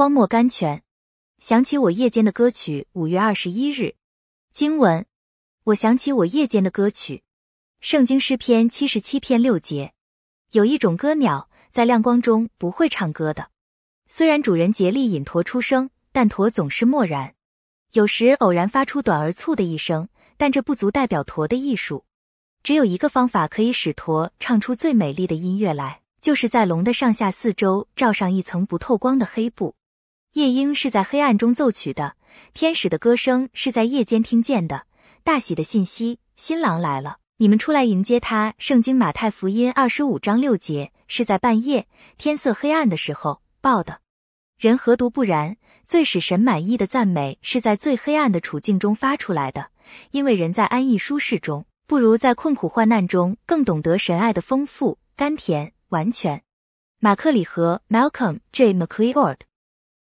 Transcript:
荒漠甘泉，想起我夜间的歌曲。五月二十一日，经文，我想起我夜间的歌曲。圣经诗篇七十七篇六节，有一种歌鸟在亮光中不会唱歌的，虽然主人竭力引驼出声，但驼总是默然。有时偶然发出短而促的一声，但这不足代表驼的艺术。只有一个方法可以使驼唱出最美丽的音乐来，就是在龙的上下四周罩上一层不透光的黑布。夜莺是在黑暗中奏曲的，天使的歌声是在夜间听见的。大喜的信息，新郎来了，你们出来迎接他。圣经马太福音二十五章六节是在半夜天色黑暗的时候报的。人何独不然？最使神满意的赞美是在最黑暗的处境中发出来的，因为人在安逸舒适中，不如在困苦患难中更懂得神爱的丰富、甘甜、完全。马克里和 Malcolm J. McLeod